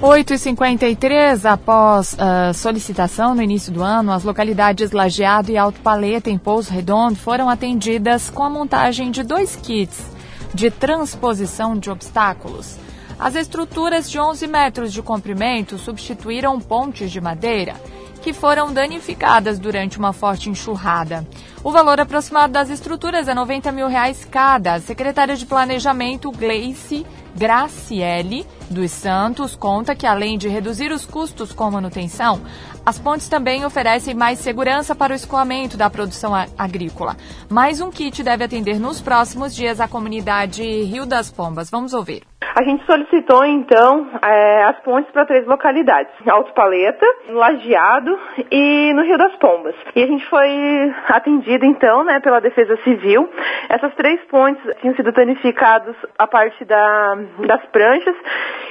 8h53, após uh, solicitação no início do ano, as localidades Lajeado e Alto Paleta, em Pouso Redondo, foram atendidas com a montagem de dois kits de transposição de obstáculos. As estruturas de 11 metros de comprimento substituíram pontes de madeira que foram danificadas durante uma forte enxurrada. O valor aproximado das estruturas é 90 mil reais cada. A secretária de Planejamento, Gleice Graciele dos Santos conta que, além de reduzir os custos com manutenção, as pontes também oferecem mais segurança para o escoamento da produção agrícola. Mais um kit deve atender nos próximos dias a comunidade Rio das Pombas. Vamos ouvir. A gente solicitou, então, é, as pontes para três localidades: Alto Paleta, Lajeado e no Rio das Pombas. E a gente foi atendido, então, né, pela Defesa Civil. Essas três pontes tinham sido danificadas a parte da, das pranchas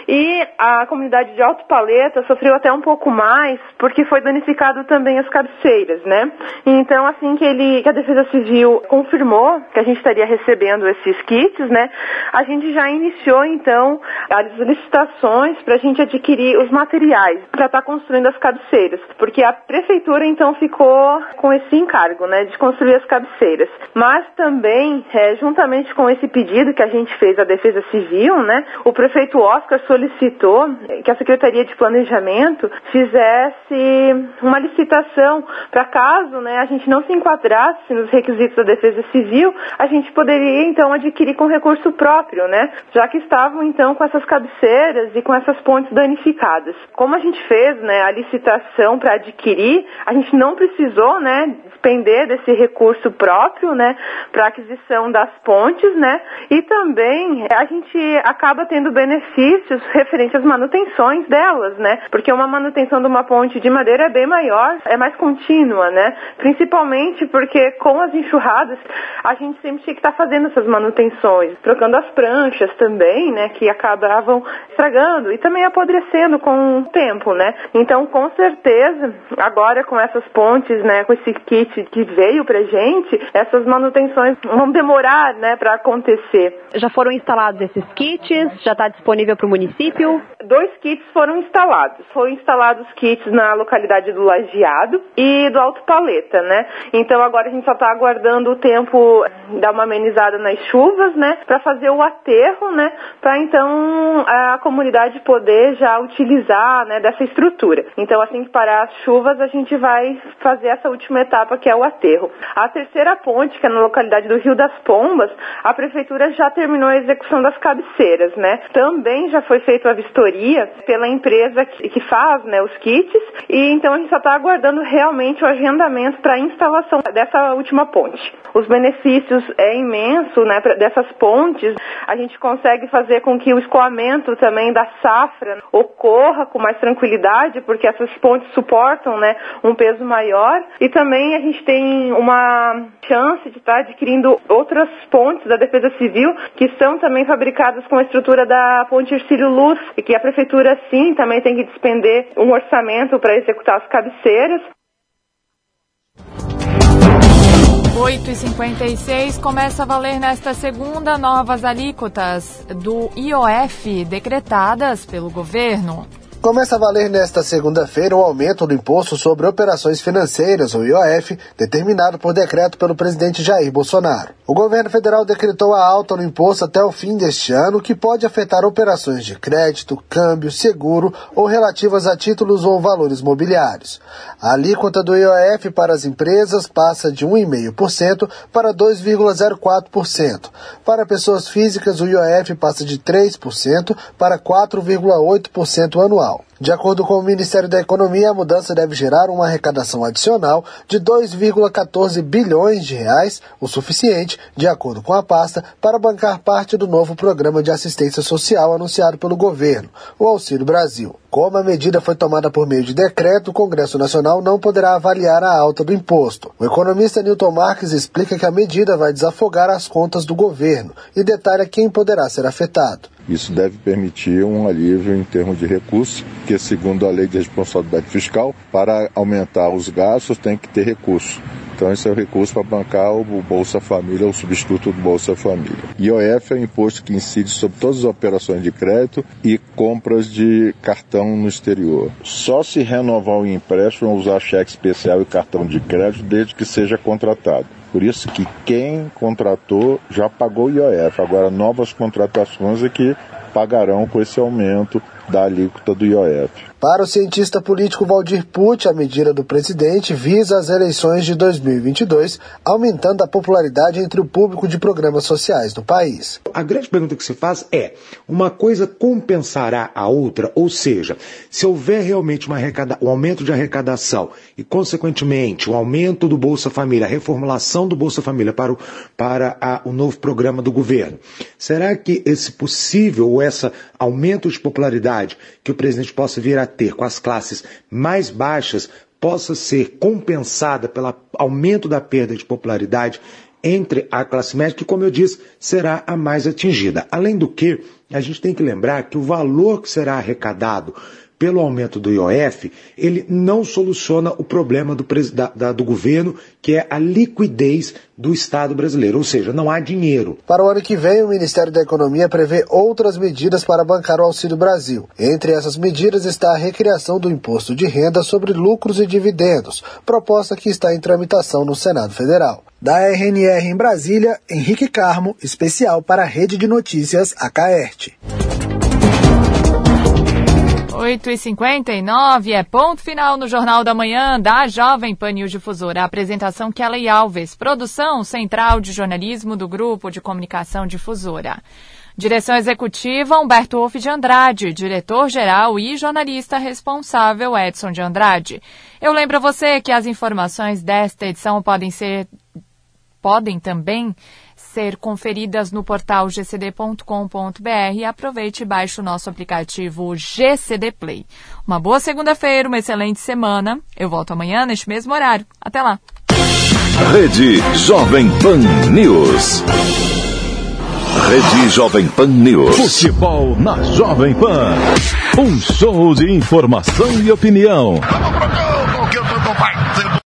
e a comunidade de Alto Paleta sofreu até um pouco mais porque foi danificado também as cabeceiras, né? Então, assim que ele, que a Defesa Civil confirmou que a gente estaria recebendo esses kits, né, a gente já iniciou, então, as licitações para a gente adquirir os materiais para estar tá construindo as cabeceiras, porque a prefeitura então ficou com esse encargo, né, de construir as cabeceiras. Mas também, é, juntamente com esse pedido que a gente fez à Defesa Civil, né, o prefeito Oscar solicitou que a Secretaria de Planejamento fizesse uma licitação para caso, né, a gente não se enquadrasse nos requisitos da Defesa Civil, a gente poderia então adquirir com recurso próprio, né, já que estavam então com essas cabeceiras e com essas pontes danificadas. Como a gente fez, né, a licitação para adquirir, a gente não precisou, né, despender desse recurso próprio, né, para aquisição das pontes, né, e também a gente acaba tendo benefícios referentes às manutenções delas, né, porque uma manutenção de uma ponte de madeira é bem maior, é mais contínua, né, principalmente porque com as enxurradas a gente sempre tinha que estar tá fazendo essas manutenções, trocando as pranchas também, né, que acabavam estragando e também apodrecendo com o tempo, né. Então, com certeza, agora com essas pontes, né, com esse kit que veio pra gente, essas manutenções vão demorar, né, para acontecer. Já foram instalados esses kits? Já está disponível para o município? Dois kits foram instalados. Foram instalados kits na localidade do Lajeado e do Alto Paleta, né. Então agora a gente só está aguardando o tempo dar uma amenizada nas chuvas, né, para fazer o aterro, né, para então a comunidade poder já utilizar, né, dessa estrutura. Então assim que parar as chuvas, a gente vai fazer essa última etapa que é o aterro. A terceira ponte, que é na localidade do Rio das Pombas, a prefeitura já terminou a execução das cabeceiras, né? Também já foi feita a vistoria pela empresa que faz, né, os kits, e então a gente só está aguardando realmente o agendamento para a instalação dessa última ponte. Os benefícios é imenso, né, dessas pontes. A gente consegue fazer com que o escoamento também da safra ocorra com mais tranquilidade, porque essas pontes suportam, né, um peso maior. E também a gente tem uma chance de estar tá adquirindo outras pontes da Defesa Civil que são também fabricadas com a estrutura da ponte Ercílio Luz e que a prefeitura sim também tem que despender um orçamento para executar as cabeceiras. 8h56 começa a valer nesta segunda novas alíquotas do IOF decretadas pelo governo. Começa a valer nesta segunda-feira o aumento do imposto sobre operações financeiras, o IOF, determinado por decreto pelo presidente Jair Bolsonaro. O governo federal decretou a alta no imposto até o fim deste ano, que pode afetar operações de crédito, câmbio, seguro ou relativas a títulos ou valores mobiliários. A alíquota do IOF para as empresas passa de 1,5% para 2,04%. Para pessoas físicas, o IOF passa de 3% para 4,8% anual. out. De acordo com o Ministério da Economia, a mudança deve gerar uma arrecadação adicional de 2,14 bilhões de reais, o suficiente, de acordo com a pasta, para bancar parte do novo programa de assistência social anunciado pelo governo, o Auxílio Brasil. Como a medida foi tomada por meio de decreto, o Congresso Nacional não poderá avaliar a alta do imposto. O economista Newton Marques explica que a medida vai desafogar as contas do governo e detalha quem poderá ser afetado. Isso deve permitir um alívio em termos de recursos, que segundo a lei de responsabilidade fiscal, para aumentar os gastos tem que ter recurso. Então esse é o recurso para bancar o Bolsa Família, o substituto do Bolsa Família. IOF é um imposto que incide sobre todas as operações de crédito e compras de cartão no exterior. Só se renovar o empréstimo usar cheque especial e cartão de crédito desde que seja contratado. Por isso que quem contratou já pagou o IOF. Agora, novas contratações é que pagarão com esse aumento da alíquota do IOF. Para o cientista político Valdir Pucci, a medida do presidente visa as eleições de 2022, aumentando a popularidade entre o público de programas sociais do país. A grande pergunta que se faz é: uma coisa compensará a outra? Ou seja, se houver realmente um aumento de arrecadação e, consequentemente, um aumento do Bolsa Família, a reformulação do Bolsa Família para o, para a, o novo programa do governo, será que esse possível ou esse aumento de popularidade que o presidente possa vir a ter com as classes mais baixas possa ser compensada pelo aumento da perda de popularidade entre a classe média, que, como eu disse, será a mais atingida. Além do que, a gente tem que lembrar que o valor que será arrecadado pelo aumento do IOF, ele não soluciona o problema do, da, da, do governo, que é a liquidez do Estado brasileiro, ou seja, não há dinheiro. Para o ano que vem, o Ministério da Economia prevê outras medidas para bancar o Auxílio Brasil. Entre essas medidas está a recriação do imposto de renda sobre lucros e dividendos, proposta que está em tramitação no Senado Federal. Da RNR em Brasília, Henrique Carmo, especial para a Rede de Notícias Acaerte. 8h59 é ponto final no Jornal da Manhã da Jovem Pan News Difusora. A apresentação Kelly Alves, produção central de jornalismo do Grupo de Comunicação Difusora. Direção executiva Humberto Wolff de Andrade, diretor-geral e jornalista responsável Edson de Andrade. Eu lembro a você que as informações desta edição podem ser podem também ser conferidas no portal gcd.com.br e aproveite e baixe o nosso aplicativo GCD Play. Uma boa segunda-feira, uma excelente semana. Eu volto amanhã neste mesmo horário. Até lá. Rede Jovem Pan News. Rede Jovem Pan News. Futebol na Jovem Pan. Um show de informação e opinião.